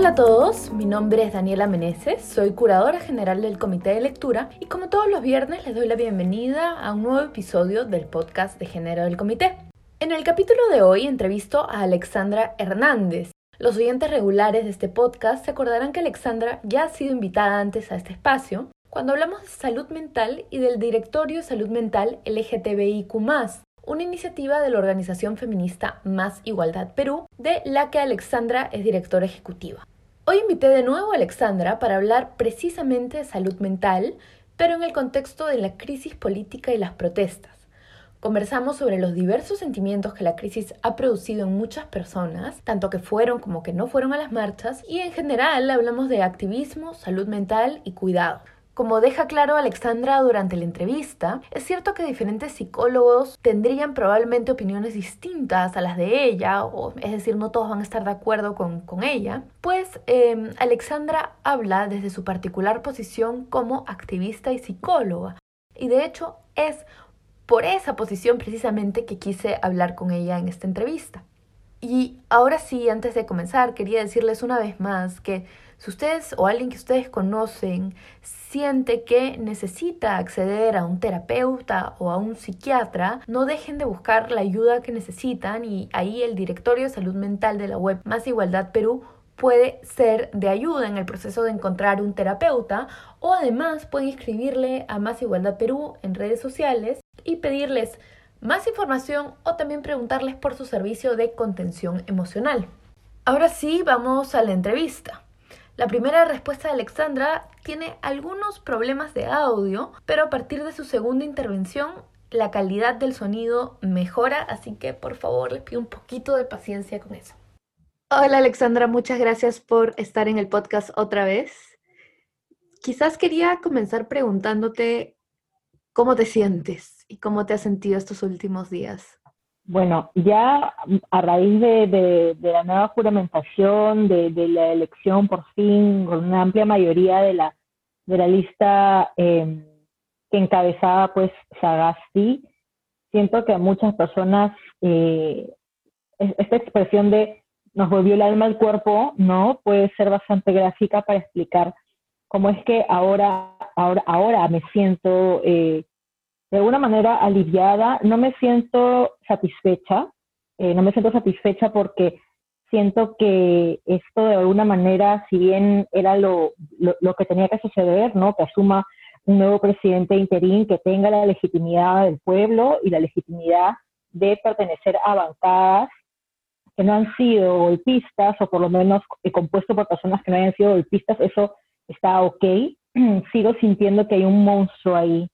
Hola a todos, mi nombre es Daniela Meneses, soy curadora general del Comité de Lectura y como todos los viernes les doy la bienvenida a un nuevo episodio del podcast de género del comité. En el capítulo de hoy entrevisto a Alexandra Hernández. Los oyentes regulares de este podcast se acordarán que Alexandra ya ha sido invitada antes a este espacio cuando hablamos de salud mental y del Directorio Salud Mental LGTBIQ una iniciativa de la organización feminista Más Igualdad Perú, de la que Alexandra es directora ejecutiva. Hoy invité de nuevo a Alexandra para hablar precisamente de salud mental, pero en el contexto de la crisis política y las protestas. Conversamos sobre los diversos sentimientos que la crisis ha producido en muchas personas, tanto que fueron como que no fueron a las marchas, y en general hablamos de activismo, salud mental y cuidado. Como deja claro Alexandra durante la entrevista, es cierto que diferentes psicólogos tendrían probablemente opiniones distintas a las de ella, o es decir, no todos van a estar de acuerdo con, ella, pues em, Alexandra habla desde su particular posición como activista y psicóloga. Y de hecho es por esa posición precisamente que quise hablar con ella en esta entrevista. Y ahora sí, antes de comenzar, quería decirles una vez más que si ustedes o alguien que ustedes conocen siente que necesita acceder a un terapeuta o a un psiquiatra, no dejen de buscar la ayuda que necesitan y ahí el Directorio de Salud Mental de la web Más Igualdad Perú puede ser de ayuda en el proceso de encontrar un terapeuta o además pueden escribirle a Más Igualdad Perú en redes sociales y pedirles más información o también preguntarles por su servicio de contención emocional. Ahora sí, vamos a la entrevista. La primera respuesta de Alexandra tiene algunos problemas de audio, pero a partir de su segunda intervención la calidad del sonido mejora, así que por favor les pido un poquito de paciencia con eso. Hola Alexandra, muchas gracias por estar en el podcast otra vez. Quizás quería comenzar preguntándote cómo te sientes y cómo te has sentido estos últimos días. Bueno, ya a raíz de, la nueva juramentación, de, la elección por fin, con una amplia mayoría de la, de la lista em, que encabezaba pues Sagasti, siento que a muchas personas eh, esta expresión de nos volvió el alma al cuerpo, ¿no? Puede ser bastante gráfica para explicar cómo es que ahora, ahora, ahora me siento eh, de alguna manera aliviada, no me siento satisfecha, eh, no me siento satisfecha porque siento que esto de alguna manera, si bien era lo, lo, que tenía que suceder, ¿no? que asuma un nuevo presidente interín que tenga la legitimidad del pueblo y la legitimidad de pertenecer a bancadas que no han sido golpistas o por lo menos compuesto por personas que no hayan sido golpistas, eso está ok. Sigo sintiendo que hay un monstruo ahí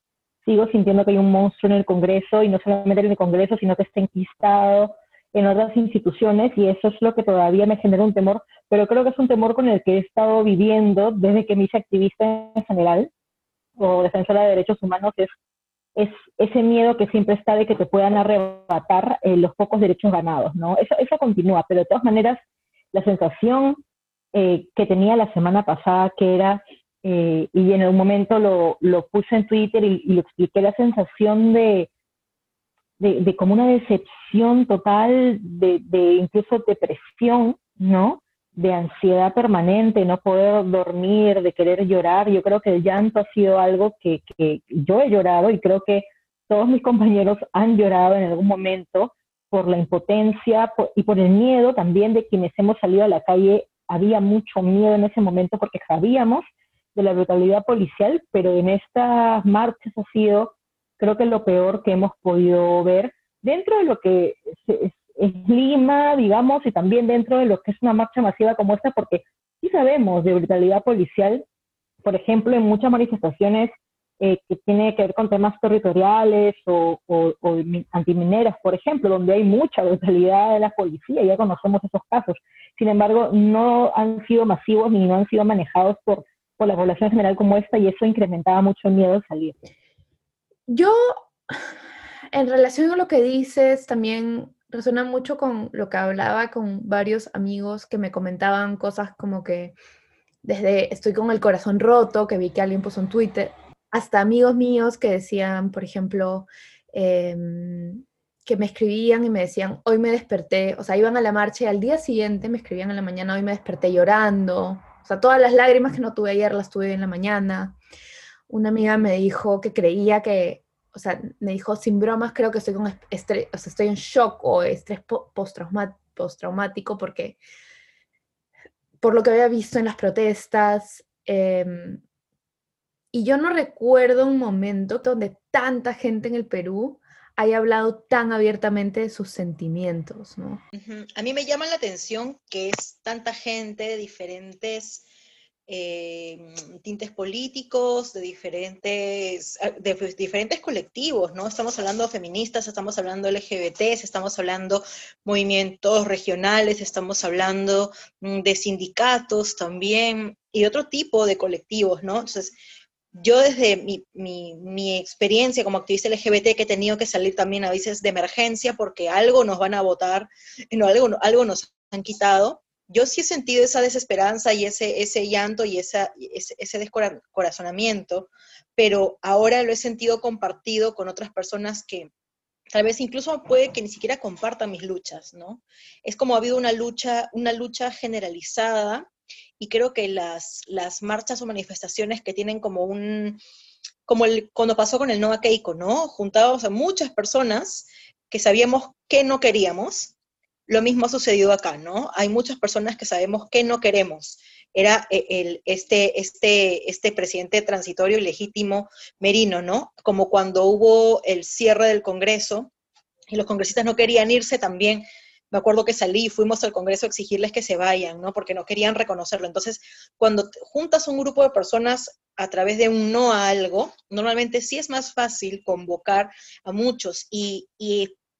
sigo sintiendo que hay un monstruo en el Congreso y no solamente en el Congreso, sino que está enquistado en otras instituciones y eso es lo que todavía me genera un temor, pero creo que es un temor con el que he estado viviendo desde que me hice activista en general o defensora de derechos humanos, es, es ese miedo que siempre está de que te puedan arrebatar eh, los pocos derechos ganados, ¿no? Eso, eso continúa, pero de todas maneras la sensación eh, que tenía la semana pasada, que era eh, y en un momento lo, puse en Twitter y, lo expliqué, la sensación de, de, como una decepción total, de, incluso depresión, ¿no? De ansiedad permanente, no poder dormir, de querer llorar. Yo creo que el llanto ha sido algo que yo he llorado y creo que todos mis compañeros han llorado en algún momento por la impotencia y por el miedo también de quienes hemos salido a la calle. Había mucho miedo en ese momento porque sabíamos de la brutalidad policial, pero en estas marchas ha sido, creo que lo peor que hemos podido ver dentro de lo que es, Lima, digamos, y también dentro de lo que es una marcha masiva como esta, porque sí sabemos de brutalidad policial, por ejemplo, en muchas manifestaciones eh, que tiene que ver con temas territoriales o, o, antimineras, por ejemplo, donde hay mucha brutalidad de la policía, ya conocemos esos casos. Sin embargo, no han sido masivos ni no han sido manejados por por la población general como esta y eso incrementaba mucho el miedo de salir. Yo, en relación a lo que dices, también resuena mucho con lo que hablaba con varios amigos que me comentaban cosas como que desde estoy con el corazón roto, que vi que alguien puso en Twitter, hasta amigos míos que decían, por ejemplo, em, que me escribían y me decían, hoy me desperté, o sea, iban a la marcha y al día siguiente me escribían en la mañana, hoy me desperté llorando, o sea, todas las lágrimas que no tuve ayer las tuve en la mañana. Una amiga me dijo que creía que, o sea, me dijo, sin bromas, creo que estoy, con en shock o estrés postraumático porque por lo que había visto en las protestas. Em, y yo no recuerdo un momento donde tanta gente en el Perú haya hablado tan abiertamente de sus sentimientos, ¿no? A mí me llama la atención que es tanta gente de diferentes eh, tintes políticos, de diferentes, ah, de pues, diferentes colectivos, ¿no? Estamos hablando feministas, estamos hablando LGBTs, estamos hablando movimientos regionales, estamos hablando mm, de sindicatos también y otro tipo de colectivos, ¿no? Entonces, yo desde mi, experiencia como activista LGBT que he tenido que salir también a veces de emergencia porque algo nos van a votar, no, algo, algo nos han quitado, yo sí he sentido esa desesperanza y ese, ese llanto y ese, ese descorazonamiento, pero ahora lo he sentido compartido con otras personas que tal vez incluso puede que ni siquiera compartan mis luchas, ¿no? Es como ha habido una lucha, una lucha generalizada y creo que las, las marchas o manifestaciones que tienen como un, como el, cuando pasó con el Nova Keiko, ¿no? Juntados a muchas personas que sabíamos que no queríamos, lo mismo ha sucedido acá, ¿no? Hay muchas personas que sabemos que no queremos. Era eh, el, este, este, este presidente transitorio y legítimo Merino, ¿no? Como cuando hubo el cierre del Congreso y los congresistas no querían irse también me acuerdo que salí y fuimos al Congreso a exigirles que se vayan, ¿no? Porque no querían reconocerlo. Entonces, cuando juntas un grupo de personas a través de un no a algo, normalmente sí es más fácil convocar a muchos. Y,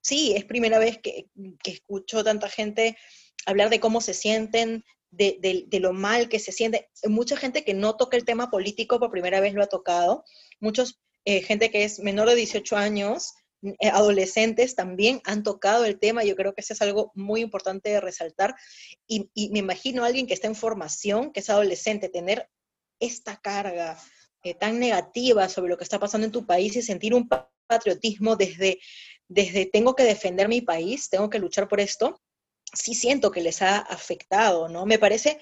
sí, es primera vez que, que, escucho tanta gente hablar de cómo se sienten, de, lo mal que se siente. Mucha gente que no toca el tema político por primera vez lo ha tocado. Muchos, eh, gente que es menor de 18 años, adolescentes también han tocado el tema, yo creo que eso es algo muy importante de resaltar, y, me imagino a alguien que está en formación, que es adolescente, tener esta carga eh, tan negativa sobre lo que está pasando en tu país y sentir un patriotismo desde, desde tengo que defender mi país, tengo que luchar por esto, sí siento que les ha afectado, ¿no? Me parece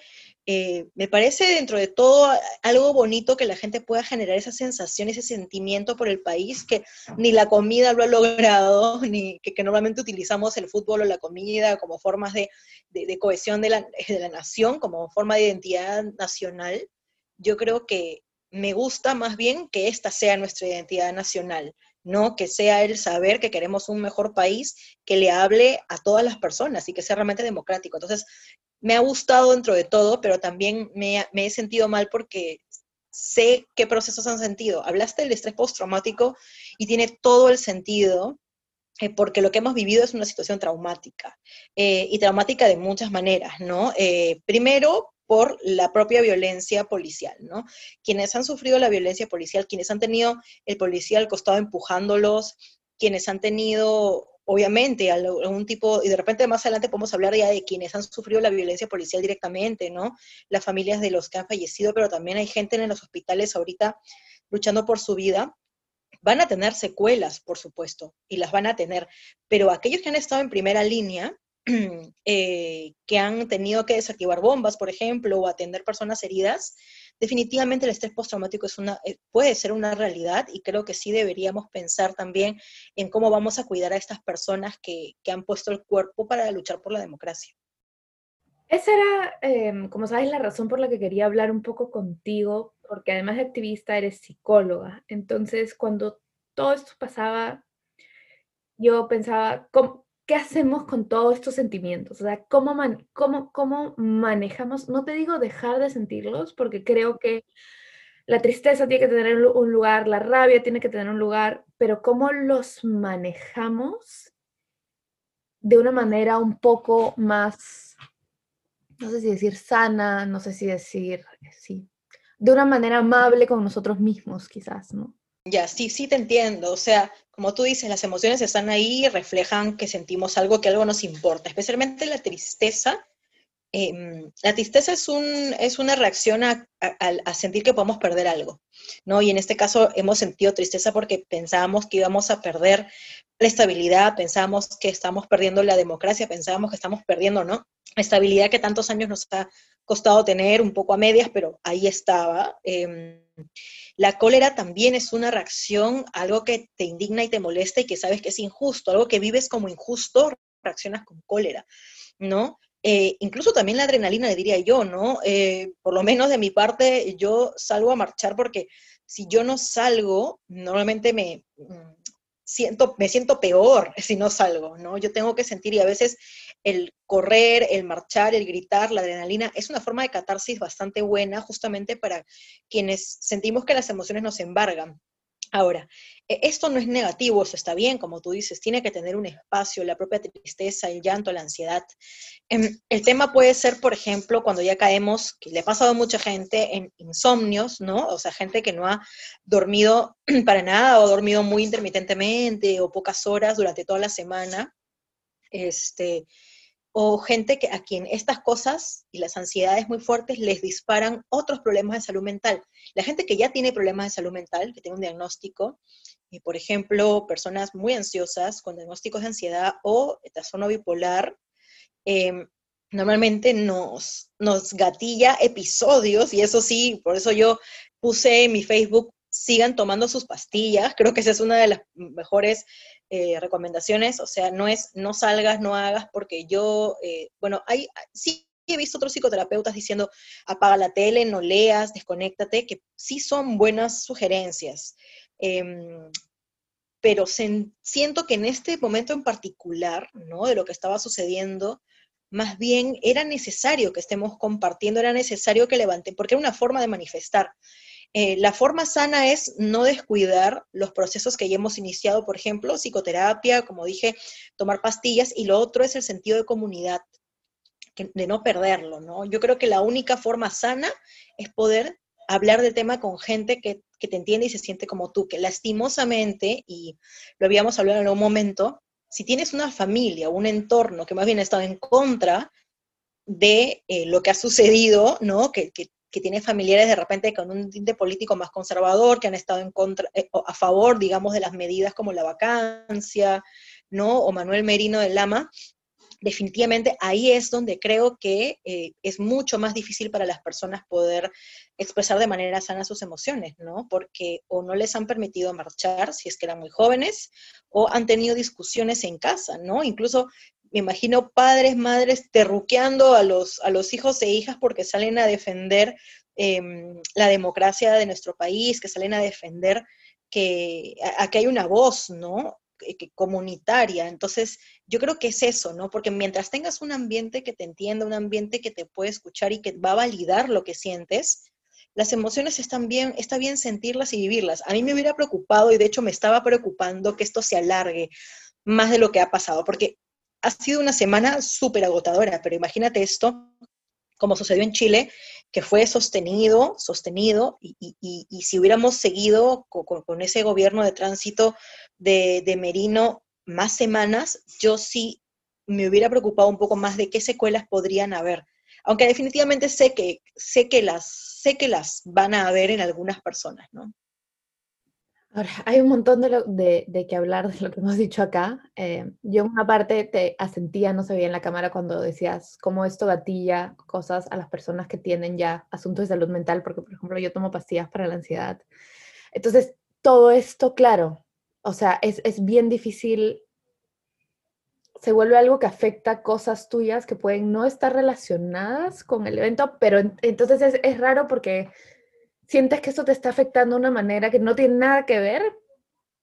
eh, me parece dentro de todo algo bonito que la gente pueda generar esa sensación, ese sentimiento por el país, que ni la comida lo ha logrado, ni que, normalmente utilizamos el fútbol o la comida como formas de, cohesión de la, de la, nación, como forma de identidad nacional. Yo creo que me gusta más bien que esta sea nuestra identidad nacional, no que sea el saber que queremos un mejor país que le hable a todas las personas y que sea realmente democrático. Entonces, me ha gustado dentro de todo, pero también me, he sentido mal porque sé qué procesos han sentido. Hablaste del estrés postraumático y tiene todo el sentido, eh, porque lo que hemos vivido es una situación traumática, eh, y traumática de muchas maneras, ¿no? Eh, primero, por la propia violencia policial, ¿no? Quienes han sufrido la violencia policial, quienes han tenido el policía al costado empujándolos, quienes han tenido obviamente, algún tipo, y de repente más adelante podemos hablar ya de quienes han sufrido la violencia policial directamente, ¿no? Las familias de los que han fallecido, pero también hay gente en los hospitales ahorita luchando por su vida. Van a tener secuelas, por supuesto, y las van a tener, pero aquellos que han estado en primera línea, eh, que han tenido que desactivar bombas, por ejemplo, o atender personas heridas, definitivamente el estrés postraumático es una, eh, puede ser una realidad y creo que sí deberíamos pensar también en cómo vamos a cuidar a estas personas que, han puesto el cuerpo para luchar por la democracia. Esa era, em, como sabes, la razón por la que quería hablar un poco contigo, porque además de activista eres psicóloga. Entonces, cuando todo esto pasaba, yo pensaba, ¿cómo, ¿qué hacemos con todos estos sentimientos? O sea, ¿cómo, cómo, ¿cómo manejamos? No te digo dejar de sentirlos, porque creo que la tristeza tiene que tener un lugar, la rabia tiene que tener un lugar, pero ¿cómo los manejamos de una manera un poco más, no sé si decir sana, no sé si decir, sí, de una manera amable con nosotros mismos, quizás, ¿no? Ya, sí, sí te entiendo. O sea, como tú dices, las emociones están ahí reflejan que sentimos algo, que algo nos importa. Especialmente la tristeza Em, la tristeza es, un, es una reacción a, a, sentir que podemos perder algo, ¿no? Y en este caso hemos sentido tristeza porque pensábamos que íbamos a perder la estabilidad, pensábamos que estamos perdiendo la democracia, pensábamos que estamos perdiendo, ¿no? Estabilidad que tantos años nos ha costado tener, un poco a medias, pero ahí estaba. Em, la cólera también es una reacción, algo que te indigna y te molesta y que sabes que es injusto, algo que vives como injusto, reaccionas con cólera, ¿no? Eh, incluso también la adrenalina, le diría yo, ¿no? Eh, por lo menos de mi parte, yo salgo a marchar porque si yo no salgo, normalmente me mm, siento, me siento peor si no salgo, ¿no? Yo tengo que sentir y a veces el correr, el marchar, el gritar, la adrenalina, es una forma de catarsis bastante buena justamente para quienes sentimos que las emociones nos embargan. Ahora, e, esto no es negativo, eso está bien, como tú dices, tiene que tener un espacio, la propia tristeza, el llanto, la ansiedad. Em, el tema puede ser, por ejemplo, cuando ya caemos, que le ha pasado a mucha gente en insomnios, ¿no? O sea, gente que no ha dormido para nada o dormido muy intermitentemente o pocas horas durante toda la semana. Este, o gente que, a quien estas cosas y las ansiedades muy fuertes les disparan otros problemas de salud mental. La gente que ya tiene problemas de salud mental, que tiene un diagnóstico, y por ejemplo, personas muy ansiosas con diagnósticos de ansiedad o trastorno bipolar, em, normalmente nos, nos gatilla episodios, y eso sí, por eso yo puse en mi Facebook, sigan tomando sus pastillas, creo que esa es una de las mejores eh, recomendaciones, o sea, no es no salgas, no hagas, porque yo, eh, bueno, hay, sí he visto otros psicoterapeutas diciendo apaga la tele, no leas, desconéctate, que sí son buenas sugerencias. Em, pero siento que en este momento en particular, ¿no? De lo que estaba sucediendo, más bien era necesario que estemos compartiendo, era necesario que levanten, porque era una forma de manifestar. Eh, la forma sana es no descuidar los procesos que ya hemos iniciado, por ejemplo, psicoterapia, como dije, tomar pastillas, y lo otro es el sentido de comunidad, de no perderlo, ¿no? Yo creo que la única forma sana es poder hablar del tema con gente que, que te entiende y se siente como tú, que lastimosamente, y lo habíamos hablado en algún momento, si tienes una familia, un entorno que más bien ha estado en contra de eh, lo que ha sucedido, ¿no? Que, que tiene familiares de repente con un tinte político más conservador, que han estado en contra, eh, a favor, digamos, de las medidas como la vacancia, ¿no? O Manuel Merino del Lama, definitivamente ahí es donde creo que eh, es mucho más difícil para las personas poder expresar de manera sana sus emociones, ¿no? Porque o no les han permitido marchar si es que eran muy jóvenes, o han tenido discusiones en casa, ¿no? Incluso me imagino padres, madres terruqueando a los, a los hijos e hijas porque salen a defender em, la democracia de nuestro país, que salen a defender que aquí hay una voz, ¿no? Comunitaria. Entonces, yo creo que es eso, ¿no? Porque mientras tengas un ambiente que te entienda, un ambiente que te puede escuchar y que va a validar lo que sientes, las emociones están bien, está bien sentirlas y vivirlas. A mí me hubiera preocupado y de hecho me estaba preocupando que esto se alargue más de lo que ha pasado, porque ha sido una semana súper agotadora, pero imagínate esto, como sucedió en Chile, que fue sostenido, sostenido, y, si hubiéramos seguido con, ese gobierno de tránsito de, de Merino más semanas, yo sí me hubiera preocupado un poco más de qué secuelas podrían haber. Aunque definitivamente sé que, sé que, las, sé que las van a haber en algunas personas, ¿no? Ahora, hay un montón de, lo, de, de que hablar de lo que hemos dicho acá. Eh, yo en una parte te asentía, no se veía en la cámara cuando decías cómo esto gatilla cosas a las personas que tienen ya asuntos de salud mental, porque por ejemplo yo tomo pastillas para la ansiedad. Entonces, todo esto, claro, o sea, es, es bien difícil, se vuelve algo que afecta cosas tuyas que pueden no estar relacionadas con el evento, pero entonces es, es raro porque sientes que eso te está afectando de una manera que no tiene nada que ver,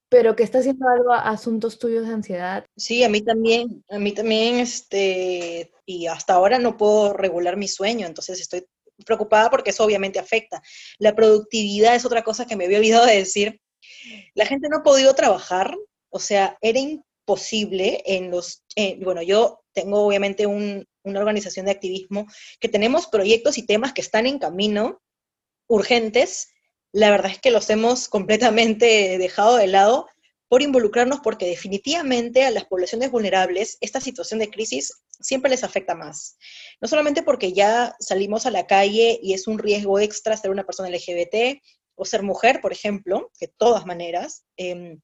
pero que está haciendo algo a asuntos tuyos de ansiedad. Sí, a mí también, a mí también, este, y hasta ahora no puedo regular mi sueño, entonces estoy preocupada porque eso obviamente afecta. La productividad es otra cosa que me había olvidado de decir. La gente no ha podido trabajar, o sea, era imposible en los, eh, bueno, yo tengo obviamente un, una organización de activismo que tenemos proyectos y temas que están en camino urgentes, la verdad es que los hemos completamente dejado de lado por involucrarnos porque definitivamente a las poblaciones vulnerables esta situación de crisis siempre les afecta más. No solamente porque ya salimos a la calle y es un riesgo extra ser una persona LGBT o ser mujer, por ejemplo, de todas maneras, em,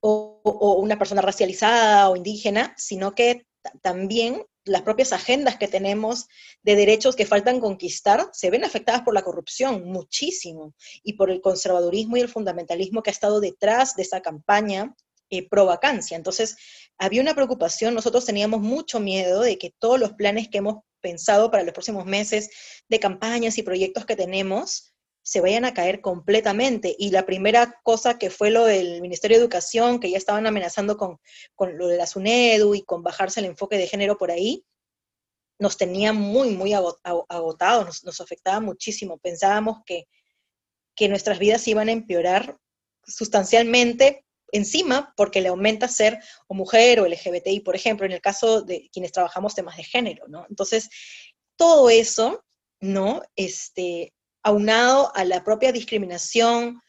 o, o, una persona racializada o indígena, sino que también las propias agendas que tenemos de derechos que faltan conquistar se ven afectadas por la corrupción muchísimo y por el conservadurismo y el fundamentalismo que ha estado detrás de esa campaña eh, pro vacancia. Entonces, había una preocupación, nosotros teníamos mucho miedo de que todos los planes que hemos pensado para los próximos meses de campañas y proyectos que tenemos se vayan a caer completamente. Y la primera cosa que fue lo del Ministerio de Educación, que ya estaban amenazando con, lo de la SUNEDU y con bajarse el enfoque de género por ahí, nos tenía muy, muy agotados, nos, afectaba muchísimo. Pensábamos que, que nuestras vidas iban a empeorar sustancialmente encima porque le aumenta ser o mujer o LGBTI, por ejemplo, en el caso de quienes trabajamos temas de género, ¿no? Entonces, todo eso, ¿no? Este, aunado a la propia discriminación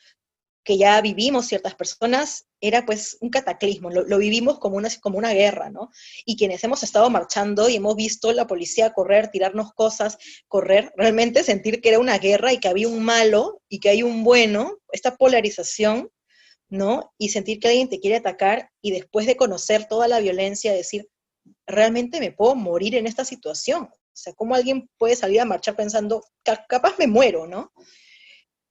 que ya vivimos ciertas personas, era pues un cataclismo, lo, vivimos como una, como una guerra, ¿no? Y quienes hemos estado marchando y hemos visto la policía correr, tirarnos cosas, correr, realmente sentir que era una guerra y que había un malo y que hay un bueno, esta polarización, ¿no? Y sentir que alguien te quiere atacar y después de conocer toda la violencia, decir, realmente me puedo morir en esta situación. O sea, ¿cómo alguien puede salir a marchar pensando, capaz me muero, ¿no?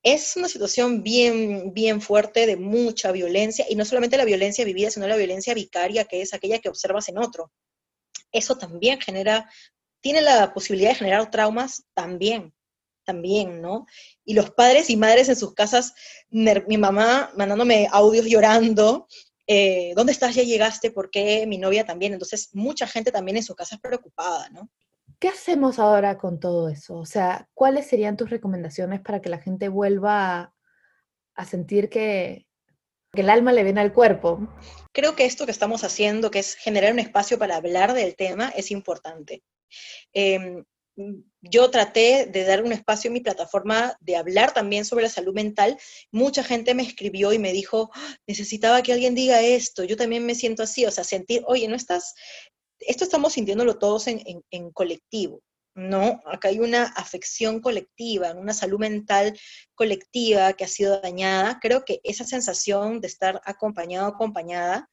Es una situación bien, bien fuerte de mucha violencia, y no solamente la violencia vivida, sino la violencia vicaria, que es aquella que observas en otro. Eso también genera, tiene la posibilidad de generar traumas también, también, ¿no? Y los padres y madres en sus casas, mi mamá mandándome audios llorando, eh, ¿dónde estás? Ya llegaste, ¿por qué? Mi novia también. Entonces, mucha gente también en su casa es preocupada, ¿no? ¿Qué hacemos ahora con todo eso? O sea, ¿cuáles serían tus recomendaciones para que la gente vuelva a, sentir que, el alma le viene al cuerpo? Creo que esto que estamos haciendo, que es generar un espacio para hablar del tema, es importante. Em, yo traté de dar un espacio en mi plataforma de hablar también sobre la salud mental. Mucha gente me escribió y me dijo, ¡Ah! necesitaba que alguien diga esto, yo también me siento así, o sea, sentir, oye, no estás esto estamos sintiéndolo todos en, colectivo, ¿no? Acá hay una afección colectiva, una salud mental colectiva que ha sido dañada. Creo que esa sensación de estar acompañado, acompañada,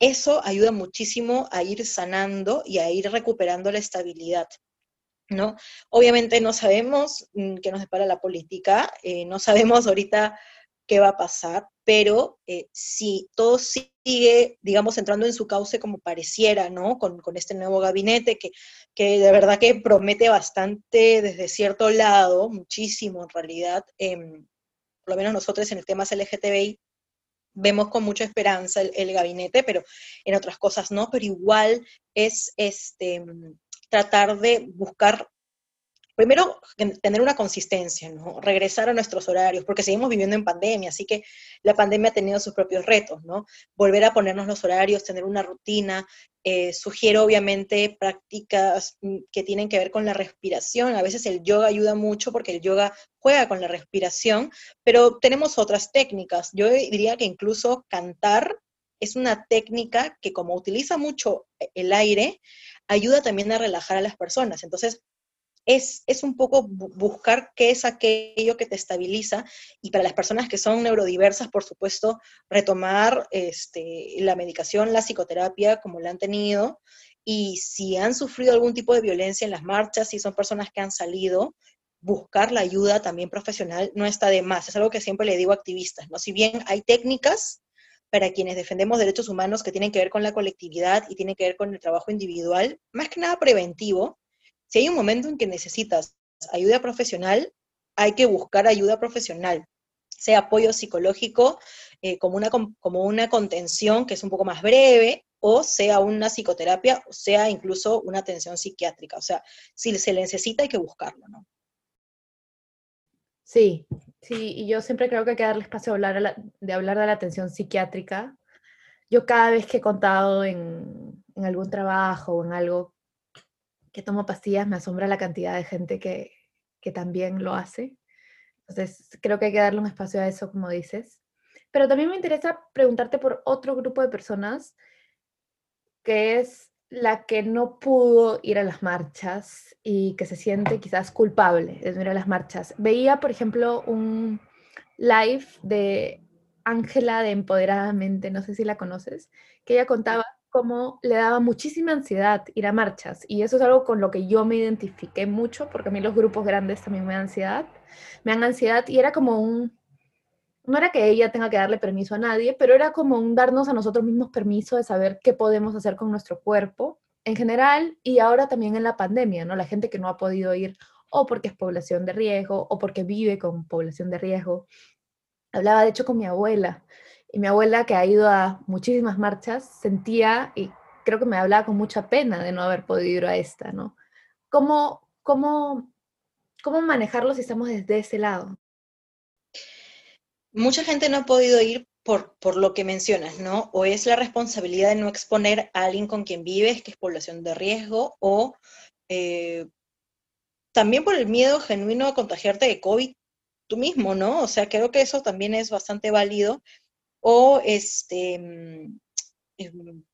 eso ayuda muchísimo a ir sanando y a ir recuperando la estabilidad. ¿No? Obviamente no sabemos mm, qué nos depara la política, eh, no sabemos ahorita qué va a pasar, pero eh, si todo sigue, digamos, entrando en su cauce como pareciera, ¿no? Con, este nuevo gabinete que, que, de verdad que promete bastante desde cierto lado, muchísimo en realidad, em, por lo menos nosotros en el tema LGTBI vemos con mucha esperanza el, el, gabinete, pero en otras cosas no, pero igual es este, tratar de buscar primero, tener una consistencia. Regresar a nuestros horarios, porque seguimos viviendo en pandemia, así que la pandemia ha tenido sus propios retos, ¿no? Volver a ponernos los horarios, tener una rutina. Eh, sugiero, obviamente, prácticas mm, que tienen que ver con la respiración. A veces el yoga ayuda mucho porque el yoga juega con la respiración, pero tenemos otras técnicas. Yo diría que incluso cantar es una técnica que como utiliza mucho el aire, ayuda también a relajar a las personas. Entonces, es, un poco buscar qué es aquello que te estabiliza y para las personas que son neurodiversas, por supuesto, retomar este, la medicación, la psicoterapia como la han tenido y si han sufrido algún tipo de violencia en las marchas, si son personas que han salido, buscar la ayuda también profesional no está de más. Es algo que siempre le digo a activistas, ¿no? Si bien hay técnicas para quienes defendemos derechos humanos que tienen que ver con la colectividad y tienen que ver con el trabajo individual, más que nada preventivo, si hay un momento en que necesitas ayuda profesional, hay que buscar ayuda profesional, sea apoyo psicológico eh, como, una, como una contención que es un poco más breve, o sea una psicoterapia, o sea incluso una atención psiquiátrica. O sea, si se le necesita hay que buscarlo, ¿no? Sí, sí, y yo siempre creo que hay que darle espacio a hablar de hablar de la atención psiquiátrica. Yo cada vez que he contado en, en algún trabajo o en algo que tomo pastillas, me asombra la cantidad de gente que, que también lo hace. Entonces, creo que hay que darle un espacio a eso, como dices. Pero también me interesa preguntarte por otro grupo de personas, que es la que no pudo ir a las marchas y que se siente quizás culpable de no ir a las marchas. Veía, por ejemplo, un live de Ángela de Empoderadamente, no sé si la conoces, que ella contaba cómo le daba muchísima ansiedad ir a marchas. Y eso es algo con lo que yo me identifiqué mucho, porque a mí los grupos grandes también me dan ansiedad. Me dan ansiedad y era como un... No era que ella tenga que darle permiso a nadie, pero era como un darnos a nosotros mismos permiso de saber qué podemos hacer con nuestro cuerpo en general y ahora también en la pandemia, ¿no? La gente que no ha podido ir o porque es población de riesgo o porque vive con población de riesgo. Hablaba de hecho con mi abuela y mi abuela que ha ido a muchísimas marchas sentía y creo que me hablaba con mucha pena de no haber podido ir a esta, ¿no? ¿Cómo, cómo, cómo manejarlo si estamos desde ese lado? Mucha gente no ha podido ir por, por, lo que mencionas, ¿no? O es la responsabilidad de no exponer a alguien con quien vives, que es población de riesgo, o eh, también por el miedo genuino a contagiarte de COVID tú mismo, ¿no? O sea, creo que eso también es bastante válido o este, mm, em,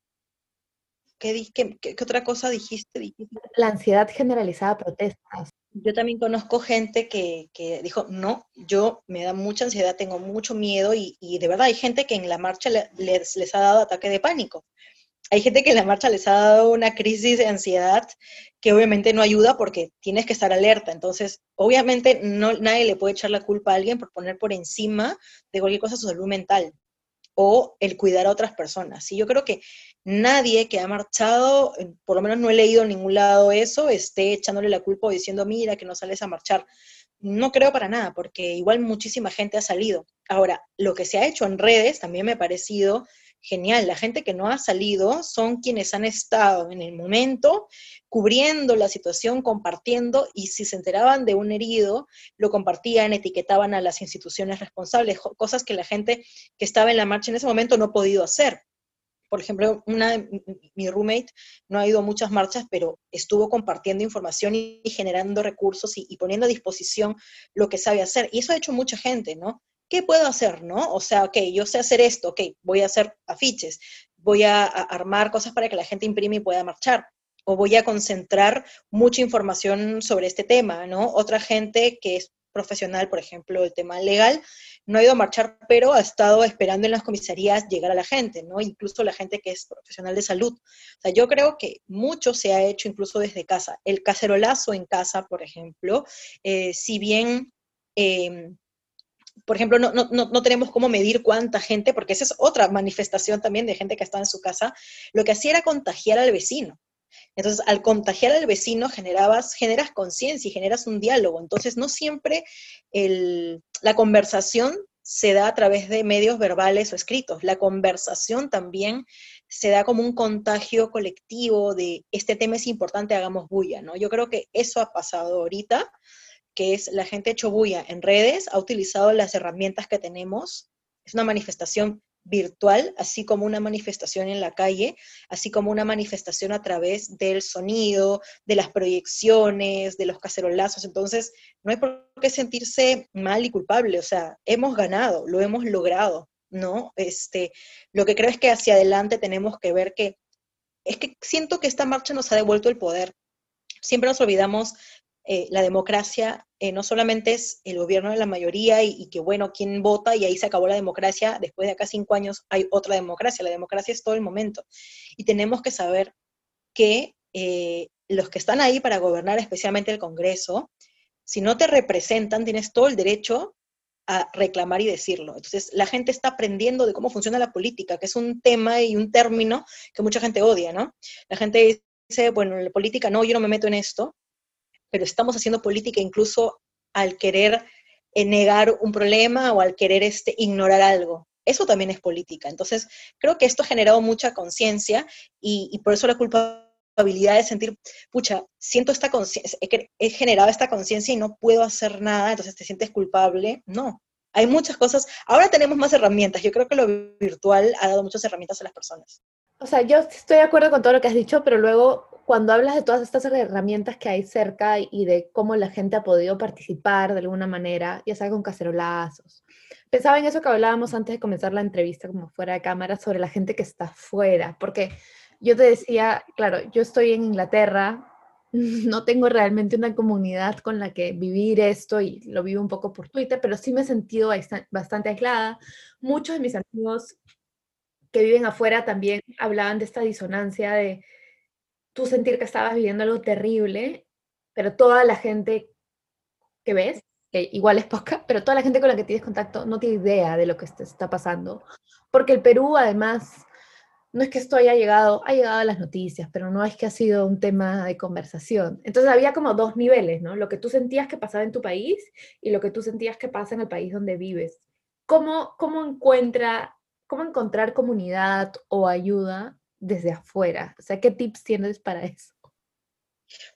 ¿qué, qué, otra cosa dijiste? La ansiedad generalizada protestas. Yo también conozco gente que, dijo, no, yo me da mucha ansiedad, tengo mucho miedo y, de verdad hay gente que en la marcha les, les ha dado ataque de pánico. Hay gente que en la marcha les ha dado una crisis de ansiedad que obviamente no ayuda porque tienes que estar alerta. Entonces, obviamente no, nadie le puede echar la culpa a alguien por poner por encima de cualquier cosa su salud mental o el cuidar a otras personas. Y yo creo que nadie que ha marchado, por lo menos no he leído en ningún lado eso, esté echándole la culpa o diciendo, mira, que no sales a marchar. No creo para nada, porque igual muchísima gente ha salido. Ahora, lo que se ha hecho en redes también me ha parecido genial. La gente que no ha salido son quienes han estado en el momento cubriendo la situación, compartiendo, y si se enteraban de un herido, lo compartían, etiquetaban a las instituciones responsables, cosas que la gente que estaba en la marcha en ese momento no ha podido hacer. Por ejemplo, una, mi roommate no ha ido a muchas marchas, pero estuvo compartiendo información y, generando recursos y, y poniendo a disposición lo que sabe hacer. Y eso ha hecho mucha gente, ¿no? ¿Qué puedo hacer, no? O sea, ok, yo sé hacer esto, ok, voy a hacer afiches, voy a, armar cosas para que la gente imprime y pueda marchar, o voy a concentrar mucha información sobre este tema, ¿no? Otra gente que es profesional, por ejemplo, el tema legal, no ha ido a marchar, pero ha estado esperando en las comisarías llegar a la gente, ¿no? Incluso la gente que es profesional de salud. O sea, yo creo que mucho se ha hecho incluso desde casa. El cacerolazo en casa, por ejemplo, eh, si bien em, por ejemplo, no, no, no, tenemos cómo medir cuánta gente, porque esa es otra manifestación también de gente que está en su casa, lo que hacía era contagiar al vecino. Entonces, al contagiar al vecino generabas, generas conciencia y generas un diálogo. Entonces, no siempre la conversación se da a través de medios verbales o escritos. La conversación también se da como un contagio colectivo de este tema es importante, hagamos bulla, ¿no? Yo creo que eso ha pasado ahorita que es la gente chobuya en redes, ha utilizado las herramientas que tenemos. Es una manifestación virtual, así como una manifestación en la calle, así como una manifestación a través del sonido, de las proyecciones, de los cacerolazos. Entonces, no hay por qué sentirse mal y culpable, o sea, hemos ganado, lo hemos logrado, ¿no? Este, lo que creo es que hacia adelante tenemos que ver que, es que siento que esta marcha nos ha devuelto el poder. Siempre nos olvidamos eh, la democracia eh, no solamente es el gobierno de la mayoría y, que, bueno, quién vota y ahí se acabó la democracia, después de acá cinco años hay otra democracia, la democracia es todo el momento. Y tenemos que saber que eh, los que están ahí para gobernar, especialmente el Congreso, si no te representan, tienes todo el derecho a reclamar y decirlo. Entonces, la gente está aprendiendo de cómo funciona la política, que es un tema y un término que mucha gente odia, ¿no? La gente dice, bueno, la política no, yo no me meto en esto, pero estamos haciendo política incluso al querer eh, negar un problema o al querer este, ignorar algo. Eso también es política. Entonces, creo que esto ha generado mucha conciencia y, por eso la culpabilidad de sentir, pucha, siento esta conciencia, he, he generado esta conciencia y no puedo hacer nada, entonces te sientes culpable. No, hay muchas cosas. Ahora tenemos más herramientas. Yo creo que lo virtual ha dado muchas herramientas a las personas. O sea, yo estoy de acuerdo con todo lo que has dicho, pero luego cuando hablas de todas estas herramientas que hay cerca y de cómo la gente ha podido participar de alguna manera, ya sea con cacerolazos. Pensaba en eso que hablábamos antes de comenzar la entrevista, como fuera de cámara, sobre la gente que está fuera, porque yo te decía, claro, yo estoy en Inglaterra, no tengo realmente una comunidad con la que vivir esto y lo vivo un poco por Twitter, pero sí me he sentido bastante aislada. Muchos de mis amigos que viven afuera también hablaban de esta disonancia de tú sentir que estabas viviendo algo terrible, pero toda la gente que ves, que igual es poca, pero toda la gente con la que tienes contacto no tiene idea de lo que está pasando, porque el Perú además no es que esto haya llegado, ha llegado a las noticias, pero no es que ha sido un tema de conversación. Entonces había como dos niveles, ¿no? Lo que tú sentías que pasaba en tu país y lo que tú sentías que pasa en el país donde vives. ¿Cómo, cómo, encuentra, cómo encontrar comunidad o ayuda desde afuera? O sea, ¿qué tips tienes para eso?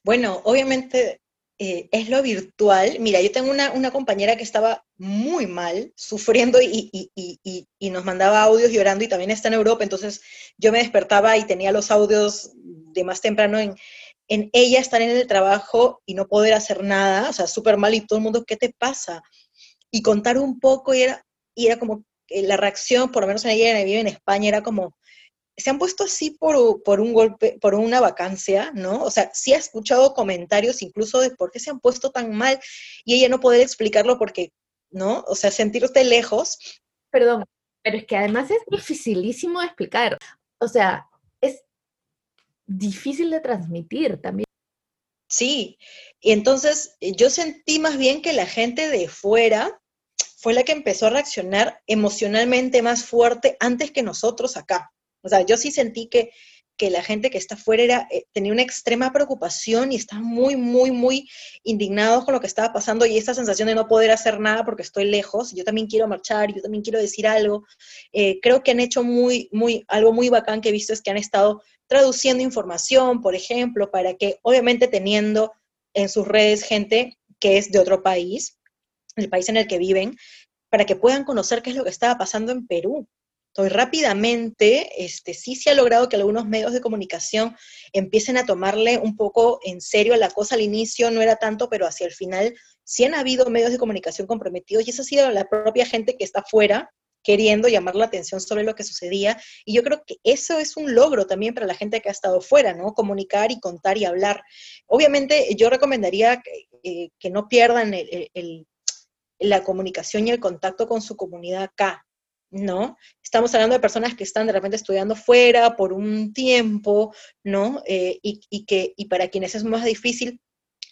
Bueno, obviamente eh, es lo virtual. Mira, yo tengo una, una, compañera que estaba muy mal, sufriendo y, y, y, y, nos mandaba audios llorando y también está en Europa, entonces yo me despertaba y tenía los audios de más temprano en, en ella estar en el trabajo y no poder hacer nada, o sea, súper mal y todo el mundo, ¿qué te pasa? Y contar un poco y era, y era como la reacción, por lo menos en ella que vive en España, era como, se han puesto así por, por, un golpe, por una vacancia, ¿no? O sea, sí ha escuchado comentarios incluso de por qué se han puesto tan mal y ella no puede explicarlo porque, ¿no? O sea, sentirte lejos. Perdón, pero es que además es dificilísimo de explicar. O sea, es difícil de transmitir también. Sí, y entonces eh, yo sentí más bien que la gente de fuera fue la que empezó a reaccionar emocionalmente más fuerte antes que nosotros acá. O sea, yo sí sentí que, que la gente que está afuera era, eh, tenía una extrema preocupación y está muy, muy, muy indignados con lo que estaba pasando y esta sensación de no poder hacer nada porque estoy lejos, yo también quiero marchar, yo también quiero decir algo. Eh, creo que han hecho muy, muy, algo muy bacán que he visto es que han estado traduciendo información, por ejemplo, para que, obviamente teniendo en sus redes gente que es de otro país, el país en el que viven, para que puedan conocer qué es lo que estaba pasando en Perú. Entonces, rápidamente, este, sí se ha logrado que algunos medios de comunicación empiecen a tomarle un poco en serio la cosa. Al inicio no era tanto, pero hacia el final sí han habido medios de comunicación comprometidos y esa ha sido la propia gente que está afuera queriendo llamar la atención sobre lo que sucedía. Y yo creo que eso es un logro también para la gente que ha estado fuera, ¿no? Comunicar y contar y hablar. Obviamente, yo recomendaría que, eh, no pierdan la comunicación y el contacto con su comunidad acá. ¿No? Estamos hablando de personas que están de repente estudiando fuera por un tiempo, ¿no? Eh, y, que, y para quienes es más difícil,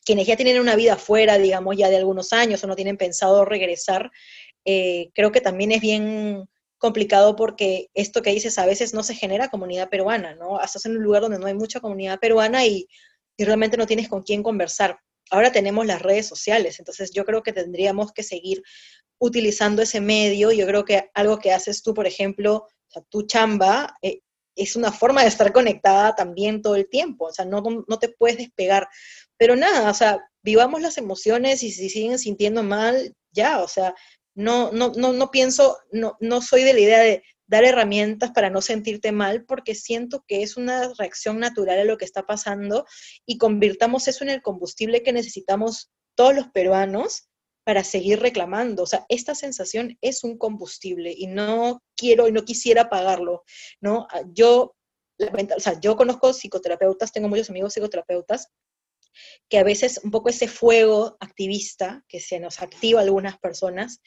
quienes ya tienen una vida fuera, digamos, ya de algunos años o no tienen pensado regresar, eh, creo que también es bien complicado porque esto que dices a veces no se genera comunidad peruana, ¿no? Estás en un lugar donde no hay mucha comunidad peruana y, y realmente no tienes con quién conversar. Ahora tenemos las redes sociales, entonces yo creo que tendríamos que seguir utilizando ese medio. Yo creo que algo que haces tú, por ejemplo, tu chamba, eh, es una forma de estar conectada también todo el tiempo, o sea, no, no te puedes despegar. Pero nada, o sea, vivamos las emociones y si siguen sintiendo mal, ya, o sea, no, no, no, no pienso, no, no soy de la idea de dar herramientas para no sentirte mal, porque siento que es una reacción natural a lo que está pasando y convirtamos eso en el combustible que necesitamos todos los peruanos para seguir reclamando. O sea, esta sensación es un combustible y no quiero y no quisiera pagarlo, ¿no? Ah, yo, o sea, yo conozco psicoterapeutas, tengo muchos amigos psicoterapeutas, que a veces un poco ese fuego activista que se nos activa a algunas personas,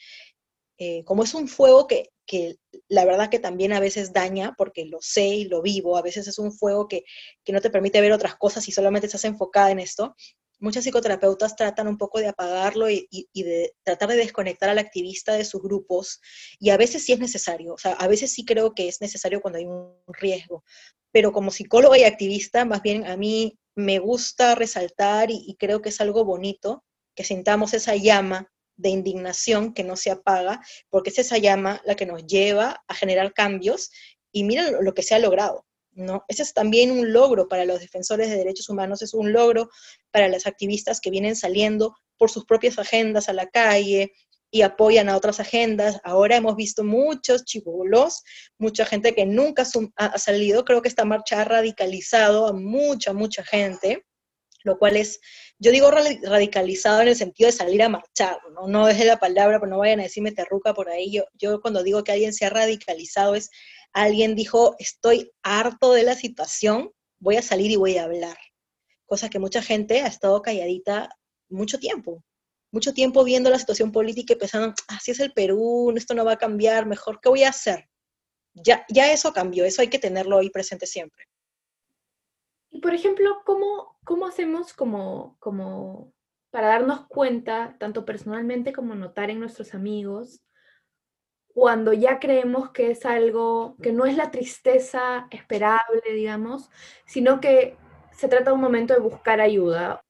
eh, como es un fuego que, que, la verdad que también a veces daña, porque lo sé y lo vivo, a veces es un fuego que, que no te permite ver otras cosas y solamente estás enfocada en esto, muchas psicoterapeutas tratan un poco de apagarlo y, de tratar de desconectar al activista de sus grupos, y a veces sí es necesario, o sea, a veces sí creo que es necesario cuando hay un riesgo, pero como psicóloga y activista, más bien a mí me gusta resaltar y, creo que es algo bonito que sintamos esa llama de indignación que no se apaga, porque es esa llama la que nos lleva a generar cambios y mira lo que se ha logrado. ¿no? Ese es también un logro para los defensores de derechos humanos, es un logro para las activistas que vienen saliendo por sus propias agendas a la calle y apoyan a otras agendas. Ahora hemos visto muchos chivolos, mucha gente que nunca ha salido. Creo que esta marcha ha radicalizado a mucha, mucha gente, lo cual es, yo digo radicalizado en el sentido de salir a marchar, no, no es la palabra, pero no vayan a decirme terruca por ahí. Yo, yo cuando digo que alguien se ha radicalizado es alguien dijo, estoy harto de la situación, voy a salir y voy a hablar. Cosa que mucha gente ha estado calladita mucho tiempo, mucho tiempo viendo la situación política y pensando, así es el Perú, esto no va a cambiar, mejor, ¿qué voy a hacer? Ya, ya eso cambió, eso hay que tenerlo ahí presente siempre. Y por ejemplo, ¿cómo, cómo hacemos como, como para darnos cuenta, tanto personalmente como notar en nuestros amigos, cuando ya creemos que es algo, que no es la tristeza esperable, digamos, sino que se trata de un momento de buscar ayuda.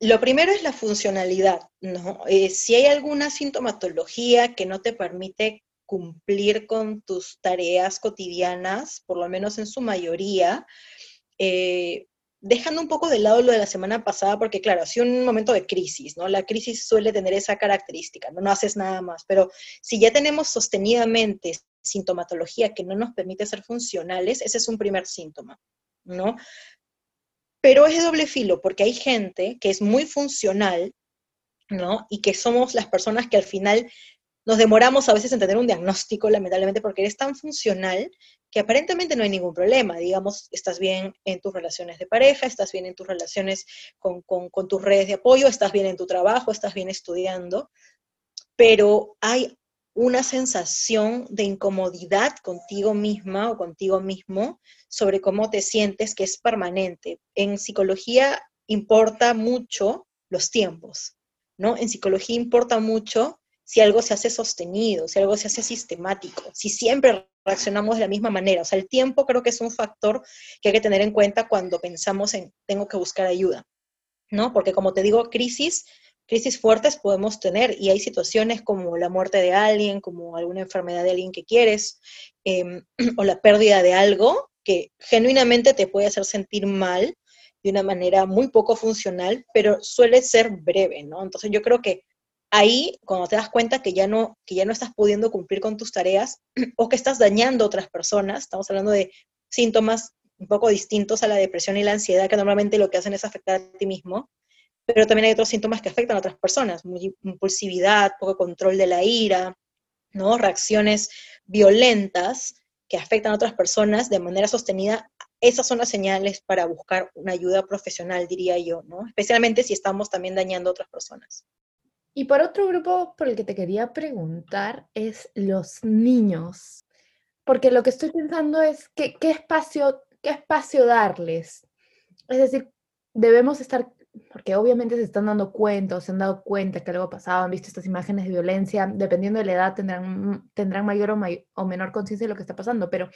Lo primero es la funcionalidad, ¿no? Eh, si hay alguna sintomatología que no te permite cumplir con tus tareas cotidianas, por lo menos en su mayoría, eh, dejando un poco de lado lo de la semana pasada, porque claro, ha sido un momento de crisis, ¿no? La crisis suele tener esa característica, ¿no? no haces nada más, pero si ya tenemos sostenidamente sintomatología que no nos permite ser funcionales, ese es un primer síntoma, ¿no? Pero es de doble filo, porque hay gente que es muy funcional, ¿no? Y que somos las personas que al final nos demoramos a veces en tener un diagnóstico, lamentablemente, porque eres tan funcional que aparentemente no hay ningún problema. Digamos, estás bien en tus relaciones de pareja, estás bien en tus relaciones con, tus redes de apoyo, estás bien en tu trabajo, estás bien estudiando, pero hay una sensación de incomodidad contigo misma o contigo mismo sobre cómo te sientes que es permanente. En psicología importa mucho los tiempos, ¿no? En psicología importa mucho si algo se hace sostenido, si algo se hace sistemático, si siempre reaccionamos de la misma manera. O sea, el tiempo creo que es un factor que hay que tener en cuenta cuando pensamos en tengo que buscar ayuda, ¿no? Porque como te digo, crisis, crisis fuertes podemos tener y hay situaciones como la muerte de alguien, como alguna enfermedad de alguien que quieres, em, o la pérdida de algo que genuinamente te puede hacer sentir mal de una manera muy poco funcional, pero suele ser breve, ¿no? Entonces yo creo que ahí, cuando te das cuenta que ya no, que ya no estás pudiendo cumplir con tus tareas o que estás dañando a otras personas, estamos hablando de síntomas un poco distintos a la depresión y la ansiedad, que normalmente lo que hacen es afectar a ti mismo, pero también hay otros síntomas que afectan a otras personas, impulsividad, poco control de la ira, ¿no? reacciones violentas que afectan a otras personas de manera sostenida, esas son las señales para buscar una ayuda profesional, diría yo, ¿no? especialmente si estamos también dañando a otras personas. Y por otro grupo por el que te quería preguntar es los niños, porque lo que estoy pensando es que, qué, espacio, qué espacio darles. Es decir, debemos estar, porque obviamente se están dando cuenta o se han dado cuenta que algo ha pasado, han visto estas imágenes de violencia, dependiendo de la edad tendrán, mayor o, o menor conciencia de lo que está pasando, pero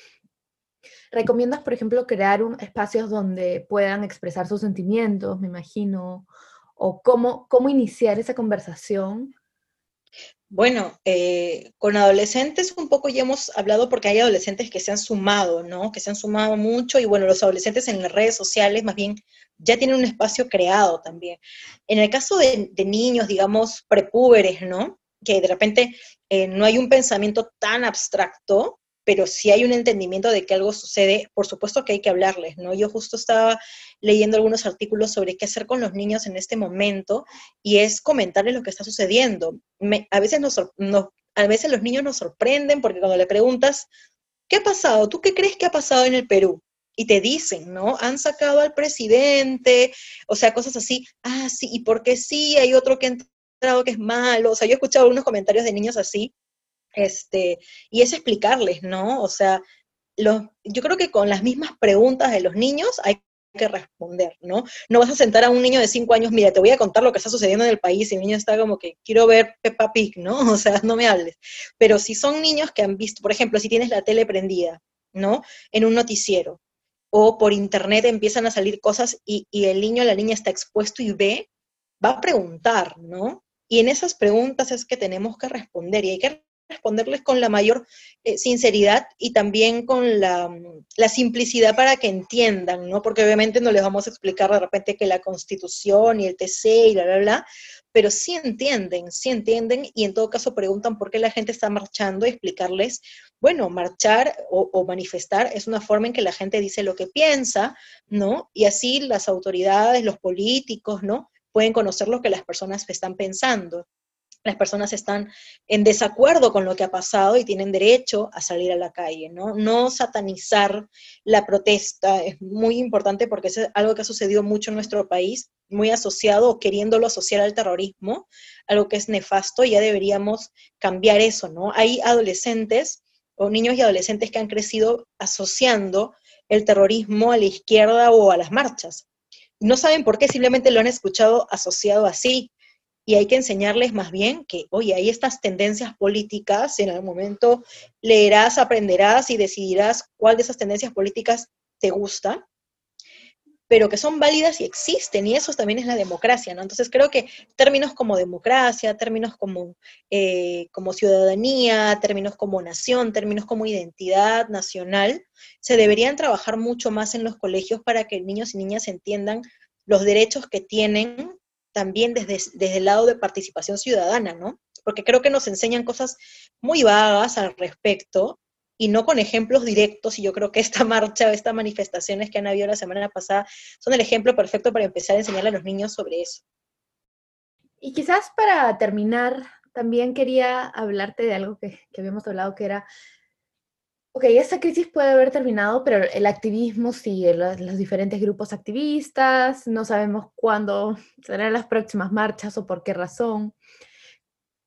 ¿recomiendas, por ejemplo, crear un, espacios donde puedan expresar sus sentimientos, me imagino? O cómo, cómo iniciar esa conversación? Bueno, eh, con adolescentes un poco ya hemos hablado porque hay adolescentes que se han sumado, ¿no? Que se han sumado mucho y bueno, los adolescentes en las redes sociales más bien ya tienen un espacio creado también. En el caso de, niños, digamos, prepúberes, ¿no? Que de repente eh, no hay un pensamiento tan abstracto, pero si hay un entendimiento de que algo sucede, por supuesto que hay que hablarles, ¿no? Yo justo estaba leyendo algunos artículos sobre qué hacer con los niños en este momento y es comentarles lo que está sucediendo. a, veces nos, a veces los niños nos sorprenden porque cuando le preguntas, ¿qué ha pasado? ¿Tú qué crees que ha pasado en el Perú? Y te dicen, ¿no? Han sacado al presidente, o sea, cosas así. Ah, sí, ¿y por qué sí? Hay otro que ha entrado que es malo. O sea, yo he escuchado algunos comentarios de niños así este, y es explicarles, ¿no? O sea, yo creo que con las mismas preguntas de los niños hay que responder, ¿no? No vas a sentar a un niño de cinco años, mira, te voy a contar lo que está sucediendo en el país, y el niño está como que, quiero ver Peppa Pig, ¿no? O sea, no me hables. Pero si son niños que han visto, por ejemplo, si tienes la tele prendida, ¿no? En un noticiero, o por internet empiezan a salir cosas y, y el niño o la niña está expuesto y ve, va a preguntar, ¿no? Y en esas preguntas es que tenemos que responder y hay que responderles con la mayor eh, sinceridad y también con la, la, simplicidad para que entiendan, ¿no? Porque obviamente no les vamos a explicar de repente que la constitución y el TC y bla, bla, bla, pero sí entienden, sí entienden y en todo caso preguntan por qué la gente está marchando y explicarles, bueno, marchar o, o manifestar es una forma en que la gente dice lo que piensa, ¿no? Y así las autoridades, los políticos, ¿no? Pueden conocer lo que las personas están pensando. Las personas están en desacuerdo con lo que ha pasado y tienen derecho a salir a la calle, ¿no? No satanizar la protesta es muy importante porque es algo que ha sucedido mucho en nuestro país, muy asociado queriéndolo asociar al terrorismo, algo que es nefasto, ya deberíamos cambiar eso, ¿no? Hay adolescentes o niños y adolescentes que han crecido asociando el terrorismo a la izquierda o a las marchas. No saben por qué, simplemente lo han escuchado asociado así y hay que enseñarles más bien que, oye, hay estas tendencias políticas, en algún momento leerás, aprenderás y decidirás cuál de esas tendencias políticas te gusta, pero que son válidas y existen, y eso también es la democracia, ¿no? Entonces creo que términos como democracia, términos como, eh, como ciudadanía, términos como nación, términos como identidad nacional, se deberían trabajar mucho más en los colegios para que niños y niñas entiendan los derechos que tienen también desde, desde el lado de participación ciudadana, ¿no? Porque creo que nos enseñan cosas muy vagas al respecto y no con ejemplos directos, y yo creo que esta marcha, estas manifestaciones que han habido la semana pasada, son el ejemplo perfecto para empezar a enseñarle a los niños sobre eso. Y quizás para terminar, también quería hablarte de algo que, que habíamos hablado, que era Ok, esta crisis puede haber terminado, pero el activismo sigue, los, los, diferentes grupos activistas, no sabemos cuándo serán las próximas marchas o por qué razón.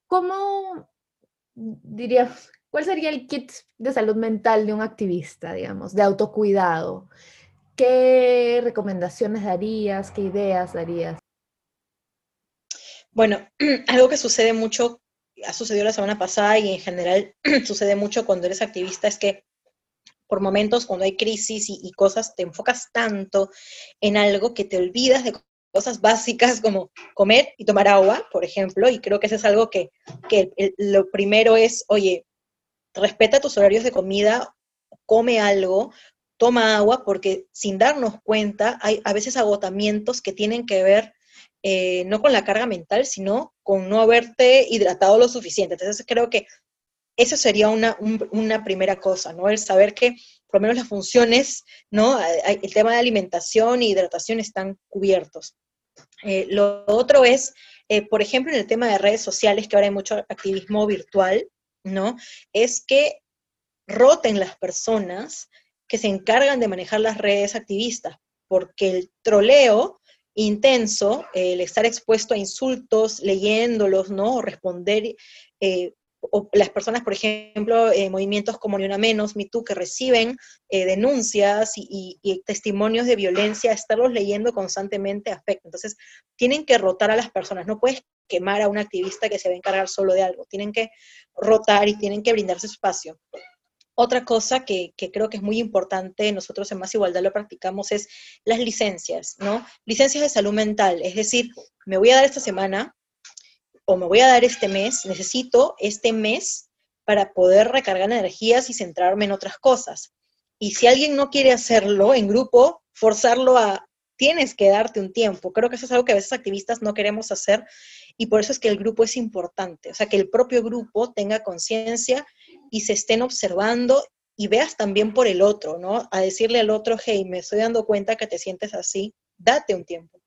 ¿Cómo diríamos, cuál sería el kit de salud mental de un activista, digamos, de autocuidado? ¿Qué recomendaciones darías? ¿Qué ideas darías? Bueno, algo que sucede mucho ha sucedido la semana pasada y en general sucede mucho cuando eres activista es que por momentos cuando hay crisis y, cosas te enfocas tanto en algo que te olvidas de cosas básicas como comer y tomar agua, por ejemplo, y creo que eso es algo que, que lo primero es, oye, respeta tus horarios de comida, come algo, toma agua, porque sin darnos cuenta hay a veces agotamientos que tienen que ver eh, no con la carga mental, sino con no haberte hidratado lo suficiente. Entonces creo que eso sería una, una primera cosa, ¿no? El saber que por lo menos las funciones, ¿no? El tema de alimentación e hidratación están cubiertos. Eh, lo otro es, eh, por ejemplo, en el tema de redes sociales, que ahora hay mucho activismo virtual, ¿no? Es que roten las personas que se encargan de manejar las redes activistas, porque el troleo intenso, el estar expuesto a insultos, leyéndolos, ¿no? O responder, eh, o las personas, por ejemplo, eh, movimientos como Ni Una Menos, Me Too, que reciben eh, denuncias y, testimonios de violencia, estarlos leyendo constantemente afecta. Entonces, tienen que rotar a las personas, no puedes quemar a un activista que se va a encargar solo de algo, tienen que rotar y tienen que brindarse espacio. Otra cosa que, creo que es muy importante, nosotros en Más Igualdad lo practicamos, es las licencias, ¿no? Licencias de salud mental, es decir, me voy a dar esta semana o me voy a dar este mes, necesito este mes para poder recargar energías y centrarme en otras cosas. Y si alguien no quiere hacerlo en grupo, forzarlo a, tienes que darte un tiempo. Creo que eso es algo que a veces activistas no queremos hacer y por eso es que el grupo es importante, o sea, que el propio grupo tenga conciencia y se estén observando y veas también por el otro, ¿no? A decirle al otro, hey, me estoy dando cuenta que te sientes así, date un tiempo,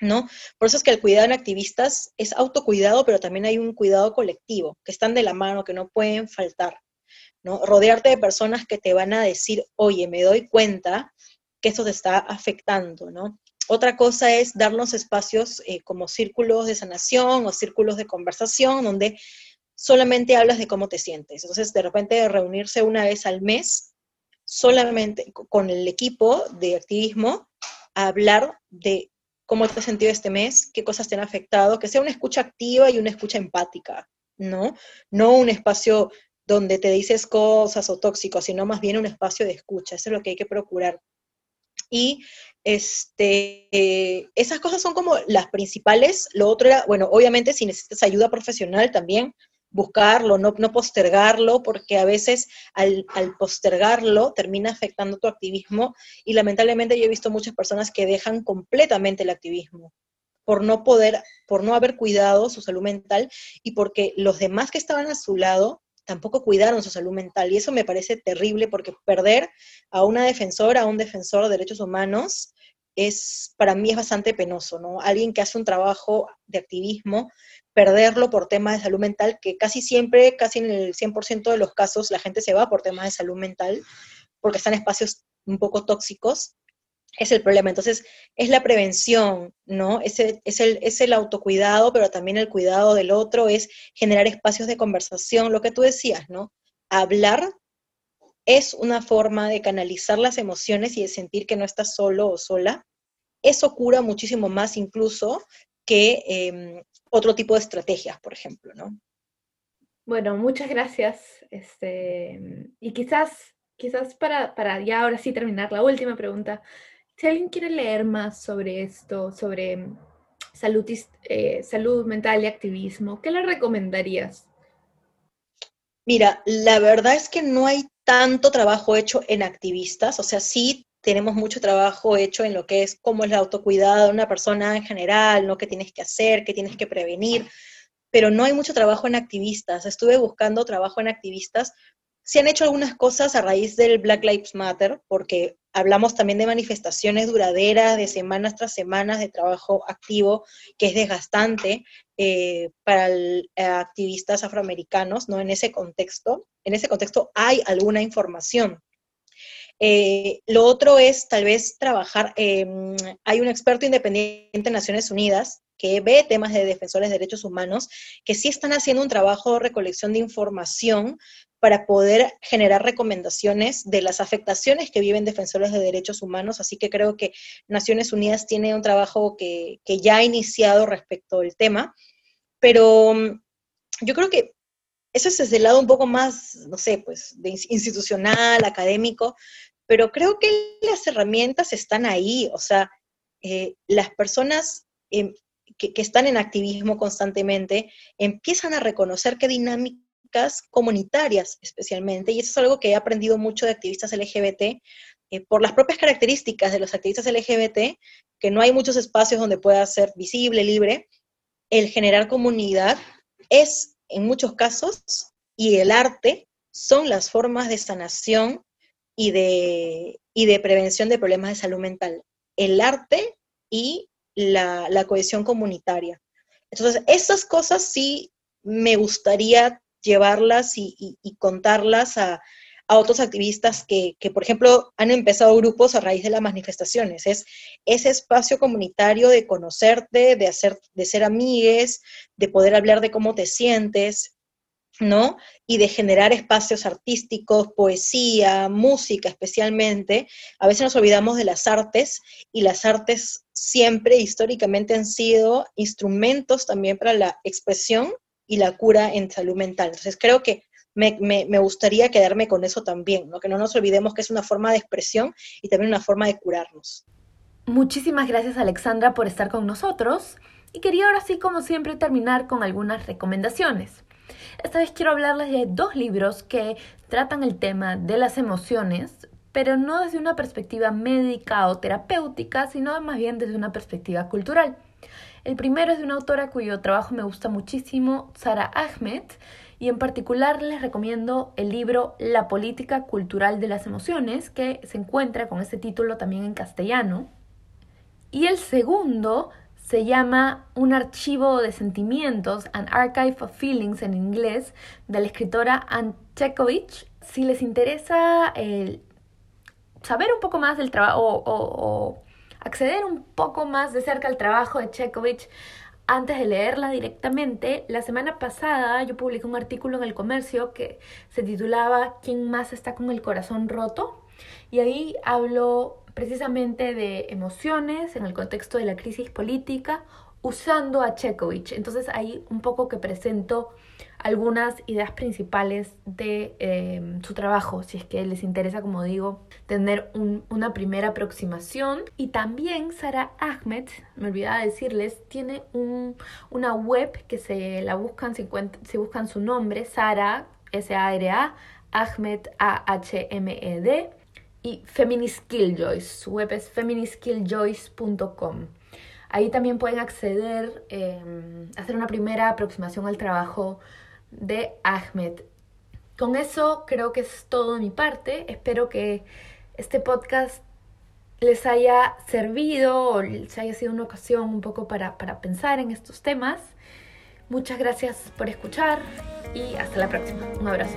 ¿no? Por eso es que el cuidado en activistas es autocuidado, pero también hay un cuidado colectivo, que están de la mano, que no pueden faltar, ¿no? Rodearte de personas que te van a decir, oye, me doy cuenta que esto te está afectando, ¿no? Otra cosa es darnos espacios eh, como círculos de sanación o círculos de conversación, donde solamente hablas de cómo te sientes. Entonces, de repente, reunirse una vez al mes, solamente con el equipo de activismo, a hablar de cómo te has sentido este mes, qué cosas te han afectado, que sea una escucha activa y una escucha empática, ¿no? No un espacio donde te dices cosas o tóxicos, sino más bien un espacio de escucha. Eso es lo que hay que procurar. Y este, esas cosas son como las principales. Lo otro era, bueno, obviamente si necesitas ayuda profesional también, buscarlo, no, no postergarlo, porque a veces al, postergarlo termina afectando tu activismo y lamentablemente yo he visto muchas personas que dejan completamente el activismo por no poder, por no haber cuidado su salud mental y porque los demás que estaban a su lado tampoco cuidaron su salud mental. Y eso me parece terrible porque perder a una defensora, a un defensor de derechos humanos, es, para mí es bastante penoso, ¿no? Alguien que hace un trabajo de activismo, perderlo por temas de salud mental, que casi siempre, casi en el 100% de los casos, la gente se va por temas de salud mental, porque están espacios un poco tóxicos, es el problema. Entonces, es la prevención, ¿no? Es el, es, el, es el autocuidado, pero también el cuidado del otro, es generar espacios de conversación, lo que tú decías, ¿no? Hablar es una forma de canalizar las emociones y de sentir que no estás solo o sola. Eso cura muchísimo más incluso que em, otro tipo de estrategias, por ejemplo, ¿no? Bueno, muchas gracias. Este, y quizás, quizás para, para ya ahora sí terminar la última pregunta, si alguien quiere leer más sobre esto, sobre salud, eh, salud mental y activismo, ¿qué le recomendarías? Mira, la verdad es que no hay tanto trabajo hecho en activistas, o sea, sí tenemos mucho trabajo hecho en lo que es cómo es el autocuidado de una persona en general, ¿no? ¿Qué tienes que hacer? ¿Qué tienes que prevenir? Pero no hay mucho trabajo en activistas. Estuve buscando trabajo en activistas. Se han hecho algunas cosas a raíz del Black Lives Matter, porque hablamos también de manifestaciones duraderas, de semanas tras semanas de trabajo activo, que es desgastante eh, para eh, activistas afroamericanos, ¿no? En ese contexto en ese contexto hay alguna información. Eh, lo otro es tal vez trabajar, em, hay un experto independiente en Naciones Unidas que ve temas de defensores de derechos humanos, que sí están haciendo un trabajo de recolección de información para poder generar recomendaciones de las afectaciones que viven defensores de derechos humanos. Así que creo que Naciones Unidas tiene un trabajo que, que ya ha iniciado respecto al tema. Pero mm, yo creo que eso es desde el lado un poco más, no sé, pues, institucional, académico, pero creo que las herramientas están ahí, o sea, eh, las personas em, que, están en activismo constantemente empiezan a reconocer qué dinámicas comunitarias especialmente, y eso es algo que he aprendido mucho de activistas LGBT, eh, por las propias características de los activistas LGBT, que no hay muchos espacios donde pueda ser visible, libre, el generar comunidad es en muchos casos, y el arte son las formas de sanación y de, y de prevención de problemas de salud mental. El arte y la, cohesión comunitaria. Entonces, esas cosas sí me gustaría llevarlas y, contarlas a, otros activistas que, que, por ejemplo, han empezado grupos a raíz de las manifestaciones. Es ese espacio comunitario de conocerte, de, hacer, de ser amigues, de poder hablar de cómo te sientes, ¿no? Y de generar espacios artísticos, poesía, música especialmente. A veces nos olvidamos de las artes y las artes siempre históricamente han sido instrumentos también para la expresión y la cura en salud mental. Entonces creo que me, gustaría quedarme con eso también, ¿no? que no nos olvidemos que es una forma de expresión y también una forma de curarnos. Muchísimas gracias Alexandra por estar con nosotros y quería ahora sí como siempre terminar con algunas recomendaciones. Esta vez quiero hablarles de dos libros que tratan el tema de las emociones, pero no desde una perspectiva médica o terapéutica, sino más bien desde una perspectiva cultural. El primero es de una autora cuyo trabajo me gusta muchísimo, Sara Ahmed, y en particular les recomiendo el libro La política cultural de las emociones, que se encuentra con este título también en castellano. Y el segundo se llama Un archivo de sentimientos, An Archive of Feelings en inglés, de la escritora Anne Chekovich. Si les interesa el saber un poco más del trabajo o, acceder un poco más de cerca al trabajo de Chekovich, antes de leerla directamente, la semana pasada yo publiqué un artículo en el comercio que se titulaba ¿Quién más está con el corazón roto? Y ahí hablo precisamente de emociones en el contexto de la crisis política usando a Chekovich. Entonces ahí un poco que presento algunas ideas principales de em, su trabajo, si es que les interesa, como digo, tener una primera aproximación. Y también Sara Ahmed, me olvidaba decirles, tiene una web que se la buscan, si, si buscan su nombre, Sara, S-A-R-A, Ahmed, A-H-M-E-D y Feminist Killjoys. Su web es feministkilljoys.com. Ahí también pueden acceder, eh, hacer una primera aproximación al trabajo de Ahmed. Con eso creo que es todo de mi parte. Espero que este podcast les haya servido o les haya sido una ocasión un poco para, para pensar en estos temas. Muchas gracias por escuchar y hasta la próxima. Un abrazo.